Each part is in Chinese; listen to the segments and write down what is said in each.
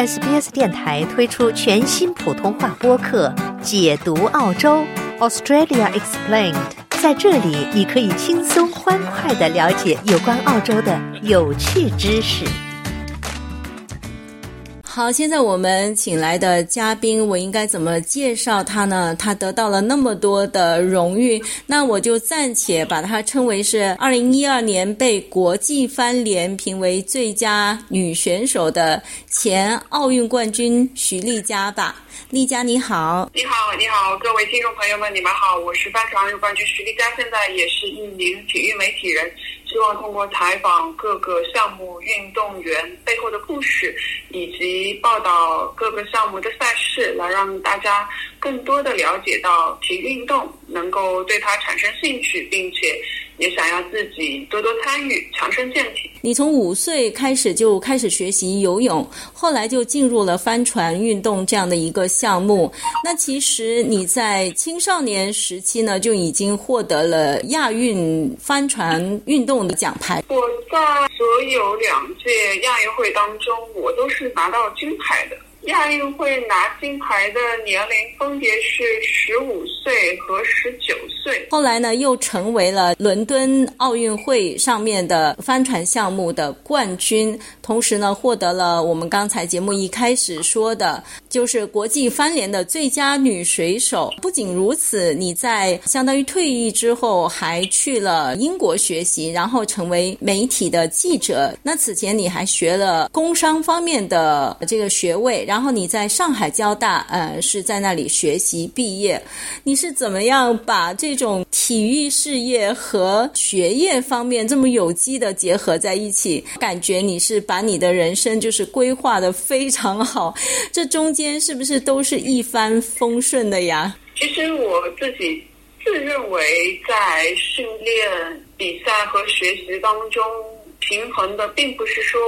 SBS 电台推出全新普通话播客《解读澳洲 Australia Explained》。在这里，你可以轻松欢快的了解有关澳洲的有趣知识。好，现在我们请来的嘉宾，我应该怎么介绍他呢？他得到了那么多的荣誉，那我就暂且把他称为是二零一二年被国际帆联评为最佳女选手的前奥运冠军徐丽佳吧。丽佳，你好！你好，你好，各位听众朋友们，你们好，我是帆船奥运冠军徐丽佳，现在也是一名体育媒体人。希望通过采访各个项目运动员背后的故事，以及报道各个项目的赛事，来让大家更多的了解到体育运动，能够对它产生兴趣，并且。也想要自己多多参与，强身健体。你从五岁开始就开始学习游泳，后来就进入了帆船运动这样的一个项目。那其实你在青少年时期呢，就已经获得了亚运帆船运动的奖牌。我在所有两届亚运会当中，我都是拿到金牌的。亚运会拿金牌的年龄分别是十五岁和十九岁。后来呢，又成为了伦敦奥运会上面的帆船项目的冠军，同时呢，获得了我们刚才节目一开始说的，就是国际帆联的最佳女水手。不仅如此，你在相当于退役之后，还去了英国学习，然后成为媒体的记者。那此前你还学了工商方面的这个学位。然后你在上海交大，呃，是在那里学习毕业。你是怎么样把这种体育事业和学业方面这么有机的结合在一起？感觉你是把你的人生就是规划的非常好。这中间是不是都是一帆风顺的呀？其实我自己自认为在训练、比赛和学习当中平衡的，并不是说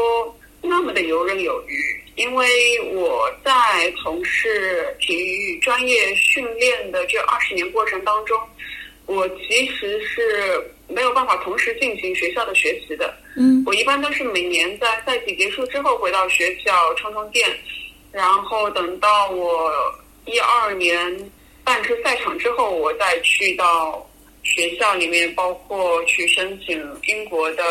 那么的游刃有余。因为我在从事体育专业训练的这二十年过程当中，我其实是没有办法同时进行学校的学习的。嗯，我一般都是每年在赛季结束之后回到学校充充电，然后等到我一二年办出赛场之后，我再去到学校里面，包括去申请英国的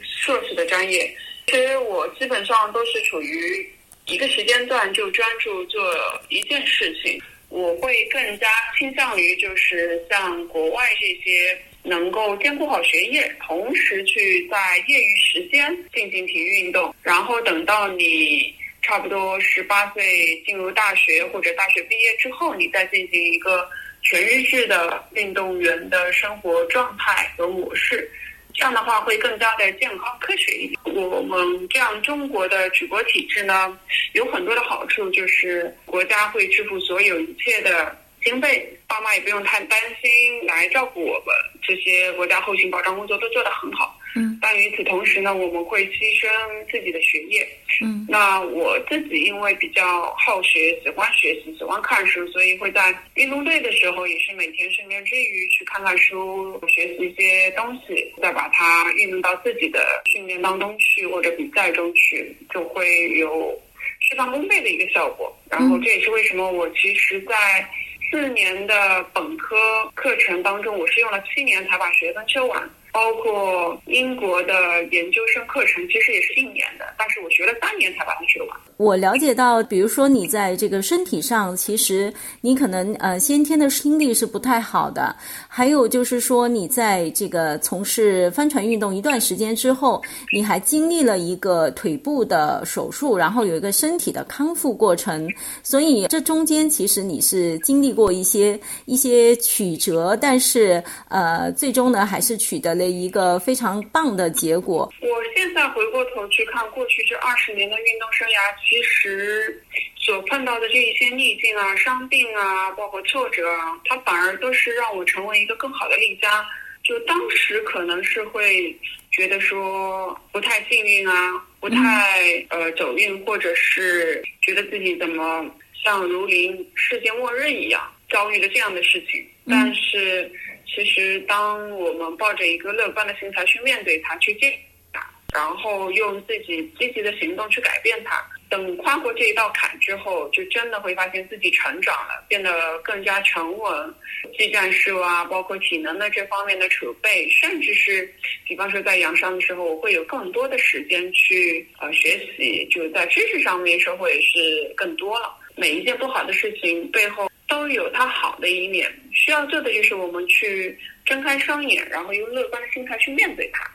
硕士的专业。其实我基本上都是处于一个时间段就专注做一件事情，我会更加倾向于就是像国外这些能够兼顾好学业，同时去在业余时间进行体育运动，然后等到你差不多十八岁进入大学或者大学毕业之后，你再进行一个全日制的运动员的生活状态和模式。这样的话会更加的健康科学一点。我们这样中国的举国体制呢，有很多的好处，就是国家会支付所有一切的经费，爸妈也不用太担心来照顾我们，这些国家后勤保障工作都做得很好。嗯，但与此同时呢，我们会牺牲自己的学业。嗯，那我自己因为比较好学，喜欢学习，喜欢看书，所以会在运动队的时候，也是每天睡眠之余去看看书，学习一些东西，再把它运用到自己的训练当中去或者比赛中去，就会有事半功倍的一个效果。然后这也是为什么我其实，在四年的本科课程当中，我是用了七年才把学分修完。包括英国的研究生课程，其实也是一年的，但是我学了三年才把它学完。我了解到，比如说你在这个身体上，其实你可能呃先天的听力是不太好的，还有就是说你在这个从事帆船运动一段时间之后，你还经历了一个腿部的手术，然后有一个身体的康复过程，所以这中间其实你是经历过一些一些曲折，但是呃最终呢还是取得了。一个非常棒的结果。我现在回过头去看过去这二十年的运动生涯，其实所碰到的这一些逆境啊、伤病啊，包括挫折啊，它反而都是让我成为一个更好的丽佳。就当时可能是会觉得说不太幸运啊，不太呃走运，或者是觉得自己怎么像如临世界末日一样遭遇了这样的事情，但是。其实，当我们抱着一个乐观的心态去面对它、去接它，然后用自己积极的行动去改变它，等跨过这一道坎之后，就真的会发现自己成长了，变得更加沉稳，技战术啊，包括体能的这方面的储备，甚至是，比方说在养伤的时候，我会有更多的时间去呃学习，就在知识上面收获也是更多了。每一件不好的事情背后都有它好的一面，需要做的就是我们去睁开双眼，然后用乐观的心态去面对它。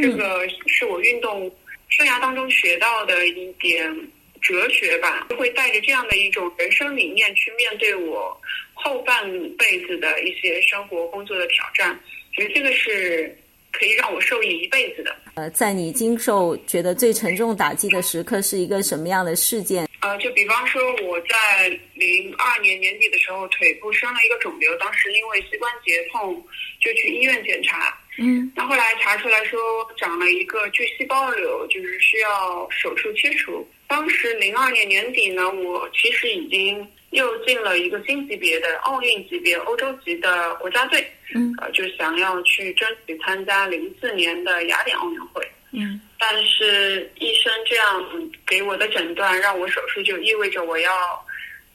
这个是我运动生涯当中学到的一点。哲学吧，会带着这样的一种人生理念去面对我后半辈子的一些生活工作的挑战，其实这个是可以让我受益一辈子的。呃，在你经受觉得最沉重打击的时刻是一个什么样的事件？呃，就比方说我在零二年年底的时候，腿部生了一个肿瘤，当时因为膝关节痛就去医院检查，嗯，那后来查出来说长了一个巨细胞瘤，就是需要手术切除。当时零二年年底呢，我其实已经又进了一个新级别的奥运级别、欧洲级的国家队，嗯，呃，就想要去争取参加零四年的雅典奥运会，嗯，但是医生这样给我的诊断，让我手术就意味着我要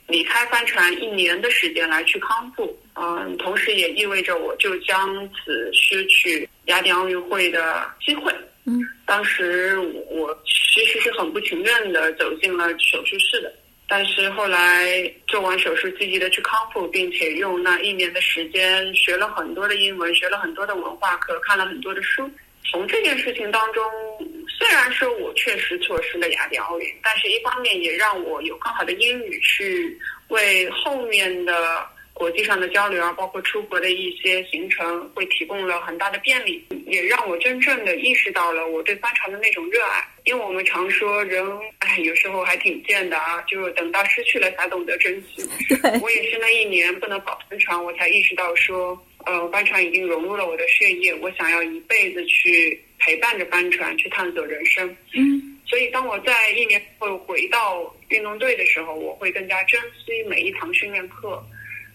离开帆船一年的时间来去康复，嗯，同时也意味着我就将此失去雅典奥运会的机会。嗯，当时我其实是很不情愿的走进了手术室的，但是后来做完手术，积极的去康复，并且用那一年的时间学了很多的英文，学了很多的文化课，看了很多的书。从这件事情当中，虽然说我确实错失了雅典奥运，但是一方面也让我有更好的英语去为后面的。国际上的交流啊，包括出国的一些行程，会提供了很大的便利，也让我真正的意识到了我对帆船的那种热爱。因为我们常说人，哎，有时候还挺贱的啊，就是等到失去了才懂得珍惜。我也是那一年不能跑帆船，我才意识到说，呃，帆船已经融入了我的血液，我想要一辈子去陪伴着帆船去探索人生。嗯，所以当我在一年后回到运动队的时候，我会更加珍惜每一堂训练课。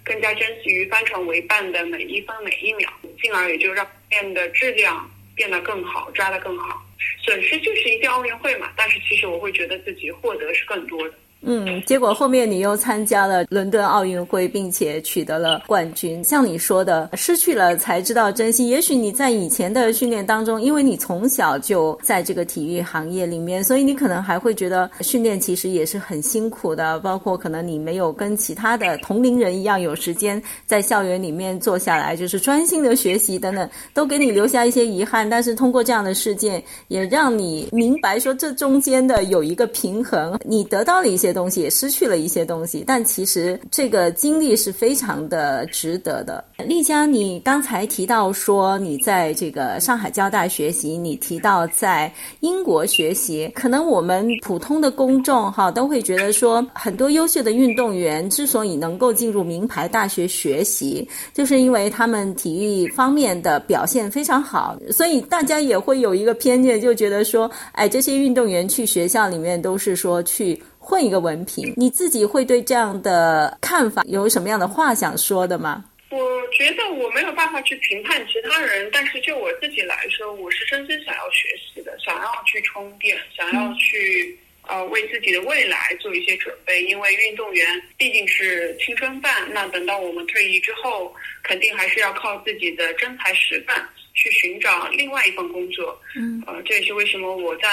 更加珍惜与帆船为伴的每一分每一秒，进而也就让练的质量变得更好，抓得更好。损失就是一届奥运会嘛，但是其实我会觉得自己获得是更多的。嗯，结果后面你又参加了伦敦奥运会，并且取得了冠军。像你说的，失去了才知道珍惜。也许你在以前的训练当中，因为你从小就在这个体育行业里面，所以你可能还会觉得训练其实也是很辛苦的。包括可能你没有跟其他的同龄人一样有时间在校园里面坐下来，就是专心的学习等等，都给你留下一些遗憾。但是通过这样的事件，也让你明白说这中间的有一个平衡，你得到了一些。些东西也失去了一些东西，但其实这个经历是非常的值得的。丽佳，你刚才提到说你在这个上海交大学习，你提到在英国学习，可能我们普通的公众哈都会觉得说，很多优秀的运动员之所以能够进入名牌大学学习，就是因为他们体育方面的表现非常好，所以大家也会有一个偏见，就觉得说，哎，这些运动员去学校里面都是说去。混一个文凭，你自己会对这样的看法有什么样的话想说的吗？我觉得我没有办法去评判其他人，但是就我自己来说，我是真心想要学习的，想要去充电，想要去呃为自己的未来做一些准备。因为运动员毕竟是青春饭，那等到我们退役之后，肯定还是要靠自己的真才实干。去寻找另外一份工作，嗯，呃，这也是为什么我在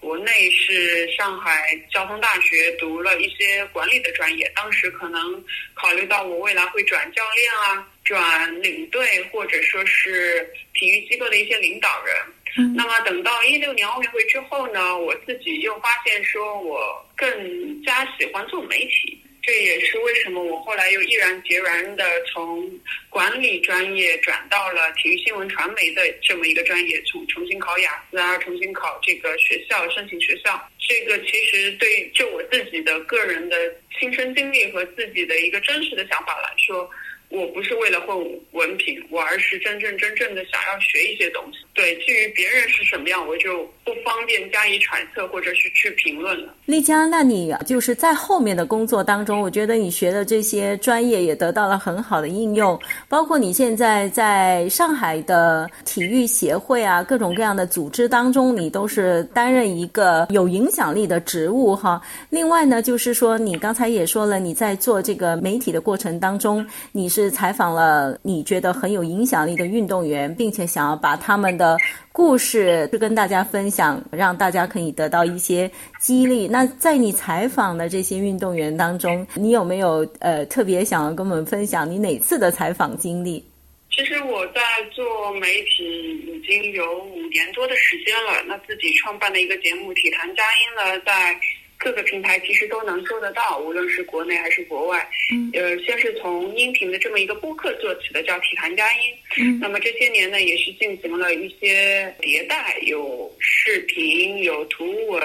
国内是上海交通大学读了一些管理的专业。当时可能考虑到我未来会转教练啊，转领队，或者说是体育机构的一些领导人。嗯，那么等到一六年奥运会之后呢，我自己又发现说我更加喜欢做媒体。这也是为什么我后来又毅然决然的从管理专业转到了体育新闻传媒的这么一个专业，重重新考雅思啊，重新考这个学校申请学校。这个其实对就我自己的个人的亲身经历和自己的一个真实的想法来说，我不是为了混文凭，我而是真正真正的想要学一些东西。对，至于别人是什么样，我就不方便加以揣测或者是去评论了。丽江，那你就是在后面的工作当中，我觉得你学的这些专业也得到了很好的应用，包括你现在在上海的体育协会啊，各种各样的组织当中，你都是担任一个有影响力的职务哈。另外呢，就是说你刚才也说了，你在做这个媒体的过程当中，你是采访了你觉得很有影响力的运动员，并且想要把他们的故事就跟大家分享，让大家可以得到一些激励。那在你采访的这些运动员当中，你有没有呃特别想要跟我们分享你哪次的采访经历？其实我在做媒体已经有五年多的时间了，那自己创办的一个节目《体坛佳音》呢，在。各个平台其实都能做得到，无论是国内还是国外。嗯，呃，先是从音频的这么一个播客做起的，叫体坛佳音。嗯，那么这些年呢，也是进行了一些迭代，有视频，有图文，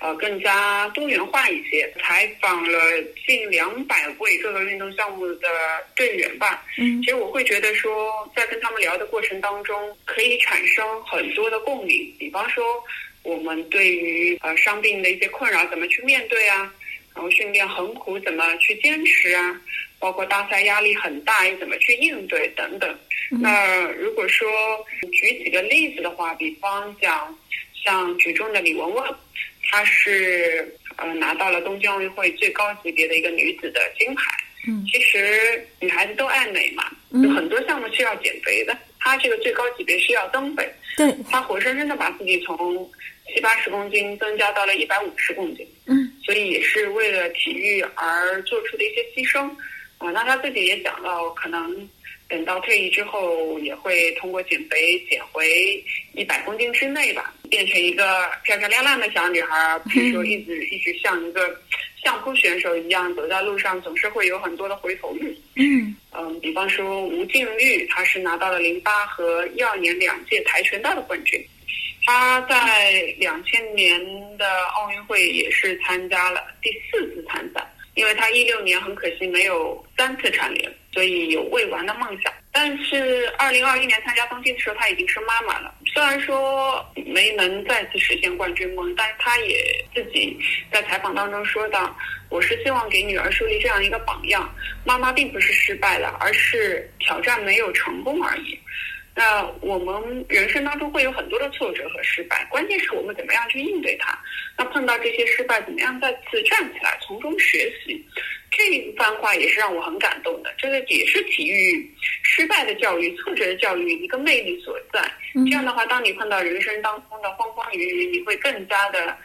呃，更加多元化一些。采访了近两百位各个运动项目的队员吧。嗯，其实我会觉得说，在跟他们聊的过程当中，可以产生很多的共鸣。比方说。我们对于呃伤病的一些困扰怎么去面对啊？然后训练很苦怎么去坚持啊？包括大赛压力很大又怎么去应对等等。那如果说举几个例子的话，比方讲像举重的李雯雯，她是呃拿到了东京奥运会最高级别的一个女子的金牌。嗯，其实女孩子都爱美嘛，有很多项目是要减肥的，她这个最高级别是要增肥。对，他活生生的把自己从七八十公斤增加到了一百五十公斤，嗯，所以也是为了体育而做出的一些牺牲，啊，那他自己也讲到，可能等到退役之后，也会通过减肥减回一百公斤之内吧，变成一个漂漂亮亮的小女孩，比如说一直一直像一个相扑选手一样，走在路上总是会有很多的回头率，嗯嗯，比方说吴静钰，她是拿到了零八和一二年两届跆拳道的冠军。她在两千年的奥运会也是参加了第四次参赛，因为她一六年很可惜没有三次蝉联，所以有未完的梦想。但是二零二一年参加东京的时候，她已经是妈妈了。虽然说没能再次实现冠军梦，但是她也自己在采访当中说到：“我是希望给女儿树立这样一个榜样，妈妈并不是失败了，而是挑战没有成功而已。”那我们人生当中会有很多的挫折和失败，关键是我们怎么样去应对它。那碰到这些失败，怎么样再次站起来，从中学习？这一番话也是让我很感动的。这个也是体育失败的教育、挫折的教育一个魅力所在。这样的话，当你碰到人生当中的风风雨雨，你会更加的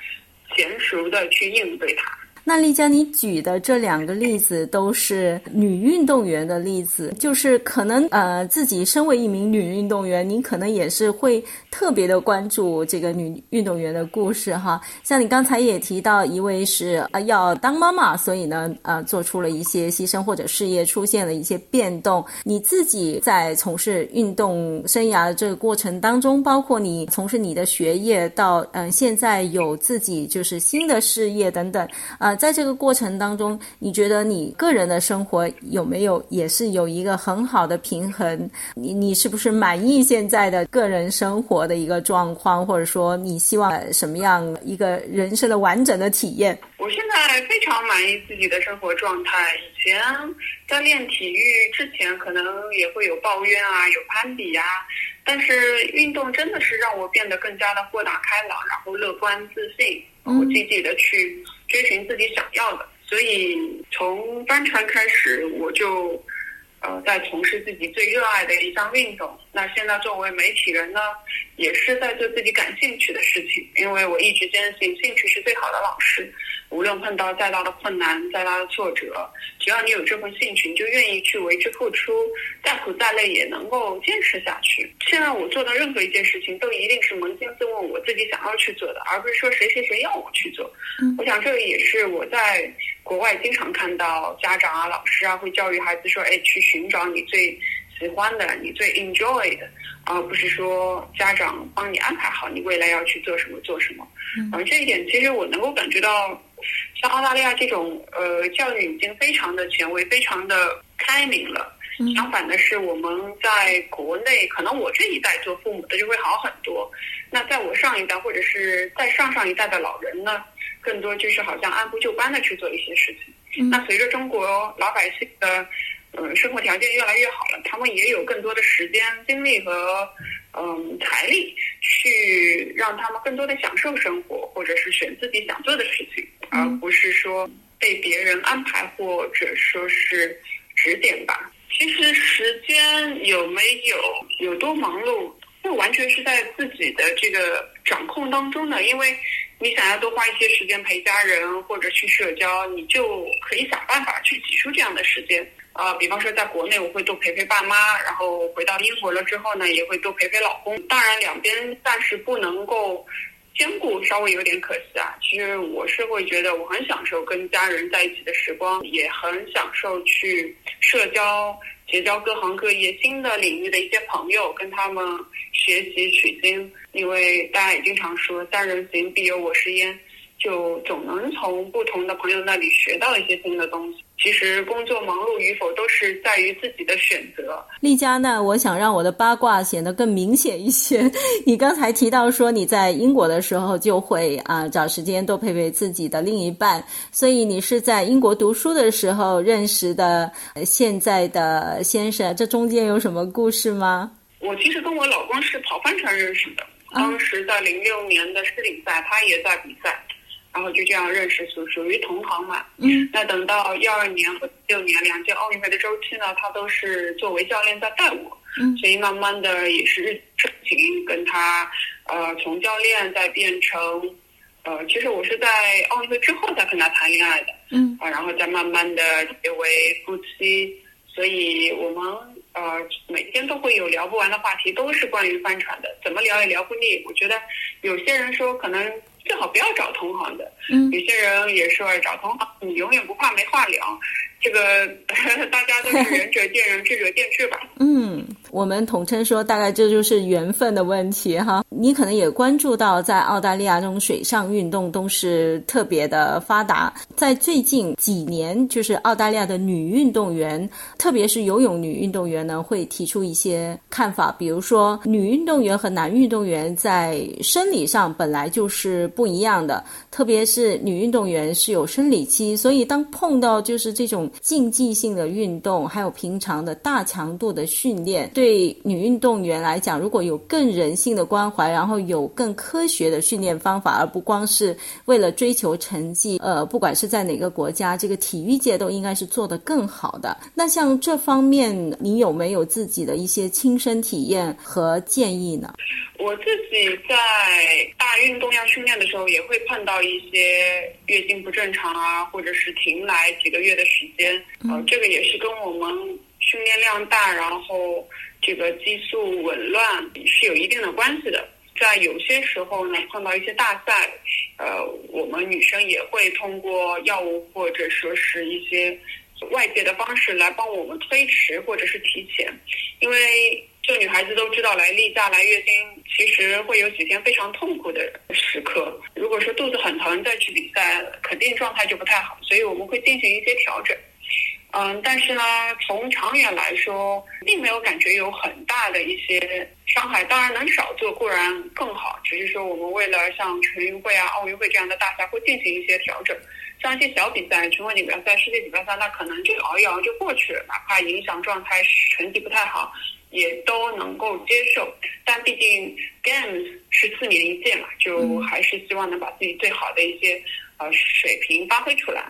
娴熟的去应对它。那丽佳，你举的这两个例子都是女运动员的例子，就是可能呃自己身为一名女运动员，您可能也是会特别的关注这个女运动员的故事哈。像你刚才也提到，一位是呃要当妈妈，所以呢呃做出了一些牺牲或者事业出现了一些变动。你自己在从事运动生涯的这个过程当中，包括你从事你的学业到嗯现在有自己就是新的事业等等啊。在这个过程当中，你觉得你个人的生活有没有也是有一个很好的平衡？你你是不是满意现在的个人生活的一个状况，或者说你希望什么样一个人生的完整的体验？我现在非常满意自己的生活状态。以前在练体育之前，可能也会有抱怨啊，有攀比呀，但是运动真的是让我变得更加的豁达开朗，然后乐观自信，然后积极的去。追寻自己想要的，所以从帆船开始，我就呃在从事自己最热爱的一项运动。那现在作为媒体人呢，也是在做自己感兴趣的事情，因为我一直坚信兴趣是最好的老师。无论碰到再大的困难、再大的挫折，只要你有这份兴趣，你就愿意去为之付出，再苦再累也能够坚持下去。现在我做的任何一件事情，都一定是扪心自问我自己想要去做的，而不是说谁谁谁要我去做。我想这个也是我在国外经常看到家长啊、老师啊会教育孩子说：“哎，去寻找你最喜欢的、你最 enjoy 的。”而不是说家长帮你安排好你未来要去做什么做什么。嗯，这一点其实我能够感觉到。像澳大利亚这种呃教育已经非常的权威，非常的开明了。相反的是，我们在国内，可能我这一代做父母的就会好很多。那在我上一代或者是在上上一代的老人呢，更多就是好像按部就班的去做一些事情。那随着中国老百姓的呃生活条件越来越好了，他们也有更多的时间、精力和嗯财力去让他们更多的享受生活，或者是选自己想做的事情，而不是说被别人安排或者说是指点吧。其实时间有没有有多忙碌，这完全是在自己的这个掌控当中的。因为你想要多花一些时间陪家人或者去社交，你就可以想办法去挤出这样的时间。啊，比方说在国内我会多陪陪爸妈，然后回到英国了之后呢，也会多陪陪老公。当然两边暂时不能够。兼顾稍微有点可惜啊。其实我是会觉得我很享受跟家人在一起的时光，也很享受去社交、结交各行各业新的领域的一些朋友，跟他们学习取经。因为大家也经常说“三人行，必有我师焉”。就总能从不同的朋友那里学到一些新的东西。其实工作忙碌与否都是在于自己的选择。丽佳呢，我想让我的八卦显得更明显一些。你刚才提到说你在英国的时候就会啊找时间多陪陪自己的另一半，所以你是在英国读书的时候认识的现在的先生，这中间有什么故事吗？我其实跟我老公是跑帆船认识的，当时在零六年的世锦赛，他也在比赛。然后就这样认识，属属于同行嘛。嗯。那等到一二年和六年两届奥运会的周期呢，他都是作为教练在带我。嗯。所以慢慢的也是日情跟他，呃，从教练再变成，呃，其实我是在奥运会之后才跟他谈恋爱的。嗯。啊，然后再慢慢的结为夫妻，所以我们呃每天都会有聊不完的话题，都是关于帆船的，怎么聊也聊不腻。我觉得有些人说可能。最好不要找同行的，嗯，有些人也说找同行，你永远不怕没话聊。这个 大家都是 仁者见仁，智者见智吧。嗯，我们统称说，大概这就是缘分的问题哈。你可能也关注到，在澳大利亚这种水上运动都是特别的发达。在最近几年，就是澳大利亚的女运动员，特别是游泳女运动员呢，会提出一些看法，比如说女运动员和男运动员在生理上本来就是不一样的，特别是女运动员是有生理期，所以当碰到就是这种。竞技性的运动，还有平常的大强度的训练，对女运动员来讲，如果有更人性的关怀，然后有更科学的训练方法，而不光是为了追求成绩，呃，不管是在哪个国家，这个体育界都应该是做得更好的。那像这方面，你有没有自己的一些亲身体验和建议呢？我自己在大运动量训练的时候，也会碰到一些月经不正常啊，或者是停来几个月的时间。呃，这个也是跟我们训练量大，然后这个激素紊乱是有一定的关系的。在有些时候呢，碰到一些大赛，呃，我们女生也会通过药物或者说是一些外界的方式来帮我们推迟或者是提前，因为。就女孩子都知道来例假来月经，其实会有几天非常痛苦的时刻。如果说肚子很疼再去比赛，肯定状态就不太好。所以我们会进行一些调整。嗯，但是呢，从长远来说，并没有感觉有很大的一些伤害。当然，能少做固然更好。只是说，我们为了像全运会啊、奥运会这样的大赛，会进行一些调整。像一些小比赛、全国锦标赛、世界锦标赛，那可能就熬一熬就过去了，哪怕影响状态、成绩不太好。也都能够接受，但毕竟 Games 是四年一届嘛，就还是希望能把自己最好的一些呃水平发挥出来。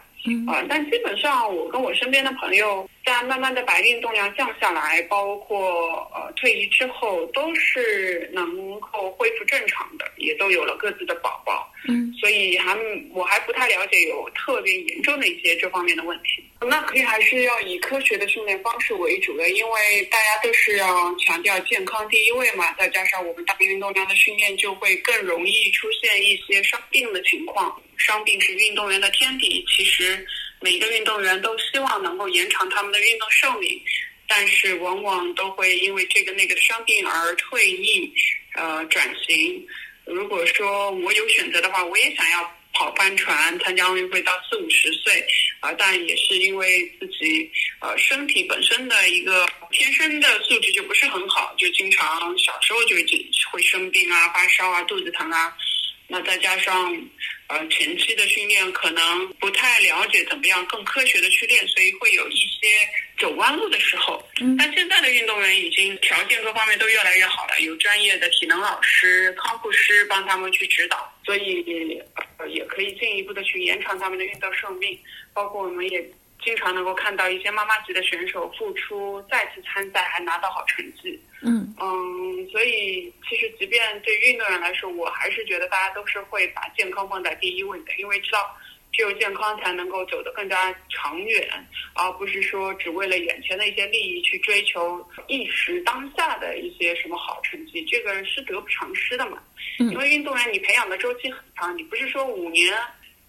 啊，但基本上我跟我身边的朋友在慢慢的把运动量降下来，包括呃退役之后，都是能够恢复正常的，也都有了各自的宝宝。嗯，所以还我还不太了解有特别严重的一些这方面的问题。那肯定还是要以科学的训练方式为主的，因为大家都是要强调健康第一位嘛。再加上我们大运动量的训练，就会更容易出现一些伤病的情况。伤病是运动员的天敌，其实每个运动员都希望能够延长他们的运动寿命，但是往往都会因为这个那个的伤病而退役，呃，转型。如果说我有选择的话，我也想要跑帆船，参加奥运会到四五十岁，啊，但也是因为自己呃身体本身的一个天生的素质就不是很好，就经常小时候就会生病啊、发烧啊、肚子疼啊。那再加上，呃，前期的训练可能不太了解怎么样更科学的去练，所以会有一些走弯路的时候。嗯。但现在的运动员已经条件各方面都越来越好了，有专业的体能老师、康复师帮他们去指导，所以呃也可以进一步的去延长他们的运动寿命。包括我们也。经常能够看到一些妈妈级的选手复出再次参赛还拿到好成绩。嗯嗯，所以其实即便对运动员来说，我还是觉得大家都是会把健康放在第一位的，因为知道只有健康才能够走得更加长远，而不是说只为了眼前的一些利益去追求一时当下的一些什么好成绩，这个是得不偿失的嘛。因为运动员你培养的周期很长，你不是说五年。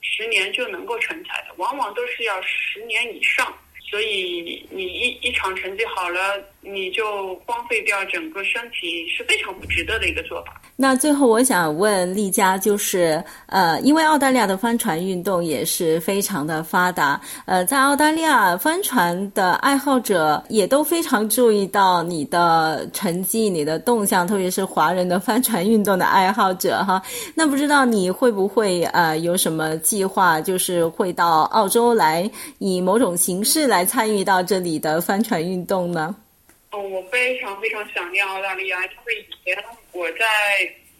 十年就能够成才的，往往都是要十年以上。所以你一一场成绩好了，你就荒废掉整个身体，是非常不值得的一个做法。那最后我想问丽佳，就是呃，因为澳大利亚的帆船运动也是非常的发达，呃，在澳大利亚帆船的爱好者也都非常注意到你的成绩、你的动向，特别是华人的帆船运动的爱好者哈。那不知道你会不会呃有什么计划，就是会到澳洲来以某种形式来参与到这里的帆船运动呢？哦，我非常非常想念澳大利亚，因为以前我在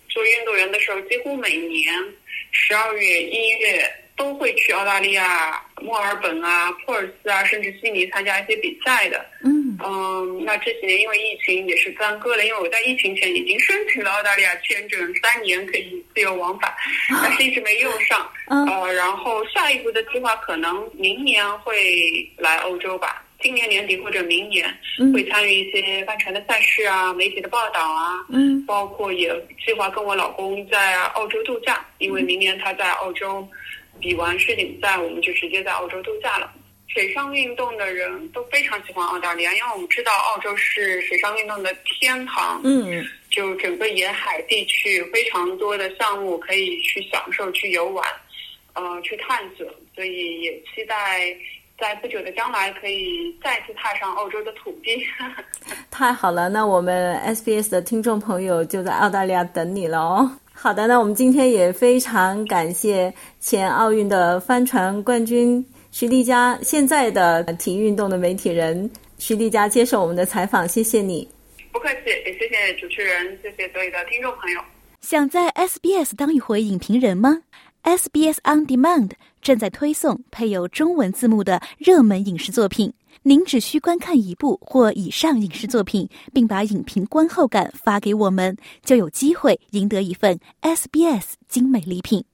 做运动员的时候，几乎每年十二月、一月都会去澳大利亚墨尔本啊、珀尔斯啊，甚至悉尼参加一些比赛的。嗯嗯，那这几年因为疫情也是耽搁了，因为我在疫情前已经申请了澳大利亚签证，三年可以自由往返，但是一直没用上。呃，然后下一步的计划可能明年会来欧洲吧。今年年底或者明年会参与一些帆船的赛事啊，媒体的报道啊，嗯，包括也计划跟我老公在澳洲度假，因为明年他在澳洲比完世锦赛，我们就直接在澳洲度假了。水上运动的人都非常喜欢澳大利亚，因为我们知道澳洲是水上运动的天堂，嗯，就整个沿海地区非常多的项目可以去享受、去游玩，呃，去探索，所以也期待。在不久的将来，可以再次踏上澳洲的土地。太好了，那我们 SBS 的听众朋友就在澳大利亚等你了哦。好的，那我们今天也非常感谢前奥运的帆船冠军徐丽佳，现在的体育运动的媒体人徐丽佳接受我们的采访，谢谢你。不客气，也谢谢主持人，谢谢所有的听众朋友。想在 SBS 当一回影评人吗？SBS On Demand。正在推送配有中文字幕的热门影视作品，您只需观看一部或以上影视作品，并把影评观后感发给我们，就有机会赢得一份 SBS 精美礼品。